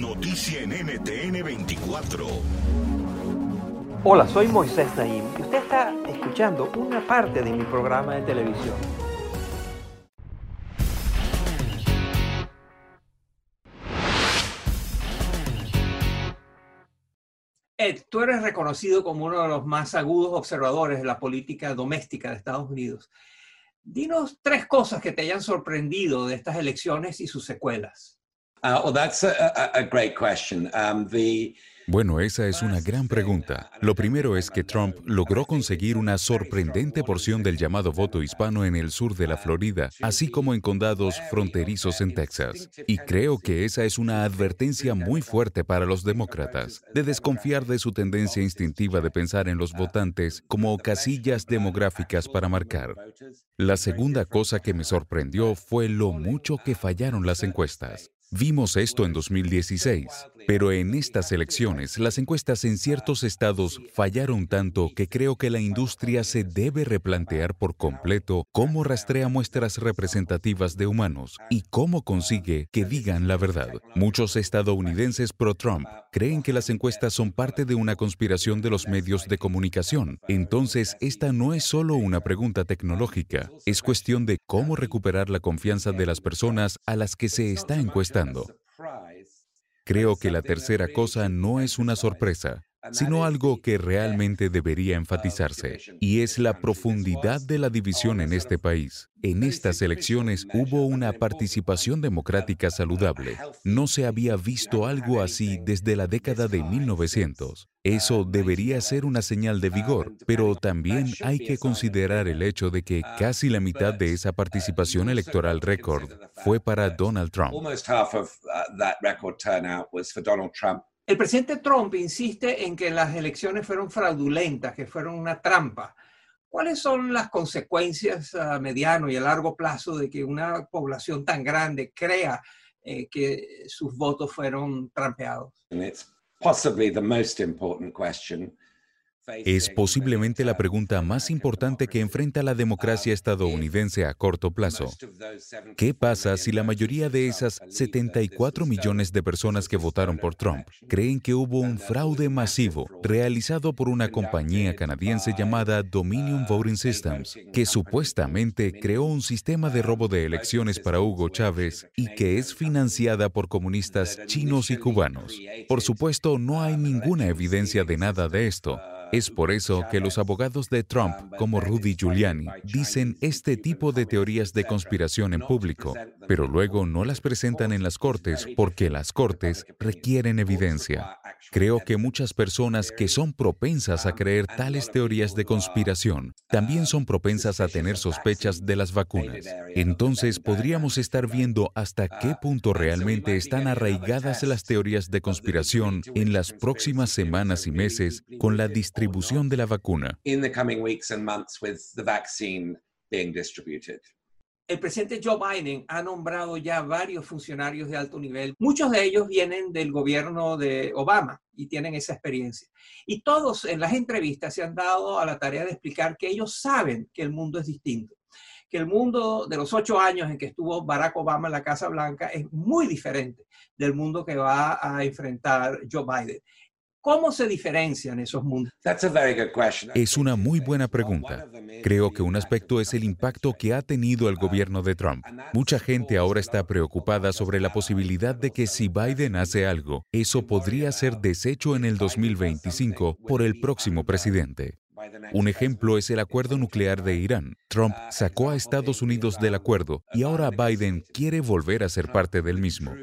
Noticia en NTN 24. Hola, soy Moisés Naim y usted está escuchando una parte de mi programa de televisión. Ed, tú eres reconocido como uno de los más agudos observadores de la política doméstica de Estados Unidos. Dinos tres cosas que te hayan sorprendido de estas elecciones y sus secuelas. Bueno, esa es una gran pregunta. Lo primero es que Trump logró conseguir una sorprendente porción del llamado voto hispano en el sur de la Florida, así como en condados fronterizos en Texas. Y creo que esa es una advertencia muy fuerte para los demócratas, de desconfiar de su tendencia instintiva de pensar en los votantes como casillas demográficas para marcar. La segunda cosa que me sorprendió fue lo mucho que fallaron las encuestas. Vimos esto en 2016, pero en estas elecciones las encuestas en ciertos estados fallaron tanto que creo que la industria se debe replantear por completo cómo rastrea muestras representativas de humanos y cómo consigue que digan la verdad. Muchos estadounidenses pro-Trump creen que las encuestas son parte de una conspiración de los medios de comunicación. Entonces, esta no es solo una pregunta tecnológica, es cuestión de cómo recuperar la confianza de las personas a las que se está encuestando. Creo que la tercera cosa no es una sorpresa, sino algo que realmente debería enfatizarse, y es la profundidad de la división en este país. En estas elecciones hubo una participación democrática saludable. No se había visto algo así desde la década de 1900. Eso debería ser una señal de vigor, pero también hay que considerar el hecho de que casi la mitad de esa participación electoral récord fue para Donald Trump. El presidente Trump insiste en que las elecciones fueron fraudulentas, que fueron una trampa. ¿Cuáles son las consecuencias a mediano y a largo plazo de que una población tan grande crea eh, que sus votos fueron trampeados? Es posiblemente la pregunta más importante que enfrenta la democracia estadounidense a corto plazo. ¿Qué pasa si la mayoría de esas 74 millones de personas que votaron por Trump creen que hubo un fraude masivo realizado por una compañía canadiense llamada Dominion Voting Systems, que supuestamente creó un sistema de robo de elecciones para Hugo Chávez y que es financiada por comunistas chinos y cubanos? Por supuesto, no hay ninguna evidencia de nada de esto. Es por eso que los abogados de Trump, como Rudy Giuliani, dicen este tipo de teorías de conspiración en público, pero luego no las presentan en las cortes porque las cortes requieren evidencia. Creo que muchas personas que son propensas a creer tales teorías de conspiración también son propensas a tener sospechas de las vacunas. Entonces podríamos estar viendo hasta qué punto realmente están arraigadas las teorías de conspiración en las próximas semanas y meses con la distribución de la vacuna. El presidente Joe Biden ha nombrado ya varios funcionarios de alto nivel. Muchos de ellos vienen del gobierno de Obama y tienen esa experiencia. Y todos en las entrevistas se han dado a la tarea de explicar que ellos saben que el mundo es distinto, que el mundo de los ocho años en que estuvo Barack Obama en la Casa Blanca es muy diferente del mundo que va a enfrentar Joe Biden. ¿Cómo se diferencian esos mundos? Es una muy buena pregunta. Creo que un aspecto es el impacto que ha tenido el gobierno de Trump. Mucha gente ahora está preocupada sobre la posibilidad de que si Biden hace algo, eso podría ser deshecho en el 2025 por el próximo presidente. Un ejemplo es el acuerdo nuclear de Irán. Trump sacó a Estados Unidos del acuerdo y ahora Biden quiere volver a ser parte del mismo.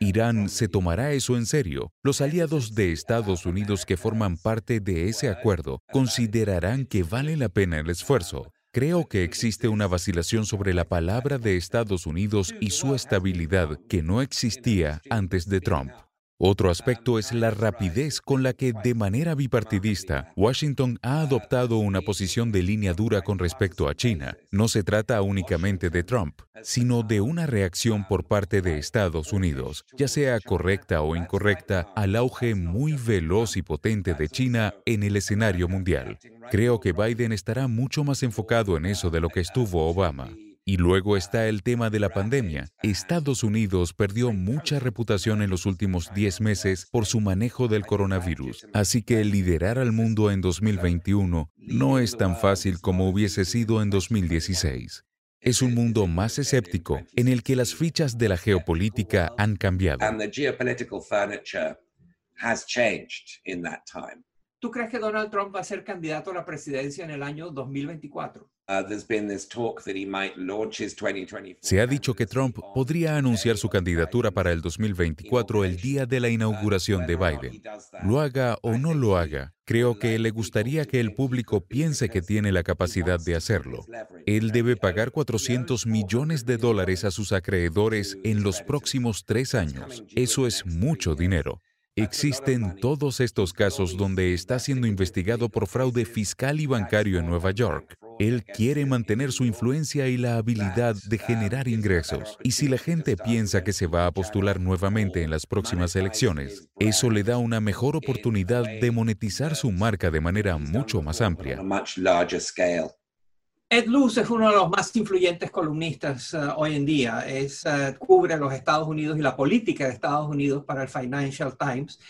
Irán se tomará eso en serio. Los aliados de Estados Unidos que forman parte de ese acuerdo considerarán que vale la pena el esfuerzo. Creo que existe una vacilación sobre la palabra de Estados Unidos y su estabilidad que no existía antes de Trump. Otro aspecto es la rapidez con la que, de manera bipartidista, Washington ha adoptado una posición de línea dura con respecto a China. No se trata únicamente de Trump, sino de una reacción por parte de Estados Unidos, ya sea correcta o incorrecta, al auge muy veloz y potente de China en el escenario mundial. Creo que Biden estará mucho más enfocado en eso de lo que estuvo Obama. Y luego está el tema de la pandemia. Estados Unidos perdió mucha reputación en los últimos 10 meses por su manejo del coronavirus. Así que liderar al mundo en 2021 no es tan fácil como hubiese sido en 2016. Es un mundo más escéptico en el que las fichas de la geopolítica han cambiado. ¿Tú crees que Donald Trump va a ser candidato a la presidencia en el año 2024? Uh, Se ha dicho que Trump podría anunciar su candidatura para el 2024 el día de la inauguración de Biden. Lo haga o no lo haga, creo que le gustaría que el público piense que tiene la capacidad de hacerlo. Él debe pagar 400 millones de dólares a sus acreedores en los próximos tres años. Eso es mucho dinero. Existen todos estos casos donde está siendo investigado por fraude fiscal y bancario en Nueva York. Él quiere mantener su influencia y la habilidad de generar ingresos. Y si la gente piensa que se va a postular nuevamente en las próximas elecciones, eso le da una mejor oportunidad de monetizar su marca de manera mucho más amplia. Ed Luz es uno de los más influyentes columnistas uh, hoy en día. Es, uh, cubre los Estados Unidos y la política de Estados Unidos para el Financial Times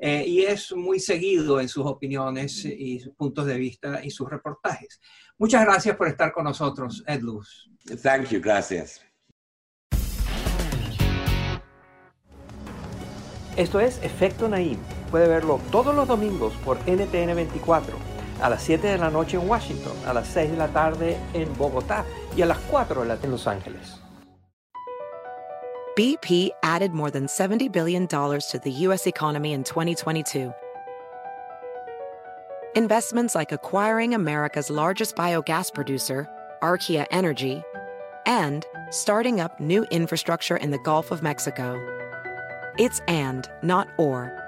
eh, y es muy seguido en sus opiniones y sus puntos de vista y sus reportajes. Muchas gracias por estar con nosotros, Ed Luz. Thank you, gracias. Esto es Efecto Naim. Puede verlo todos los domingos por NTN 24 a las 7 de la noche en Washington, a las 6 de la tarde en Bogotá y a las 4 de la en Los Ángeles. BP added more than $70 billion to the U.S. economy in 2022. Investments like acquiring America's largest biogas producer, Archaea Energy, and starting up new infrastructure in the Gulf of Mexico. It's and, not or.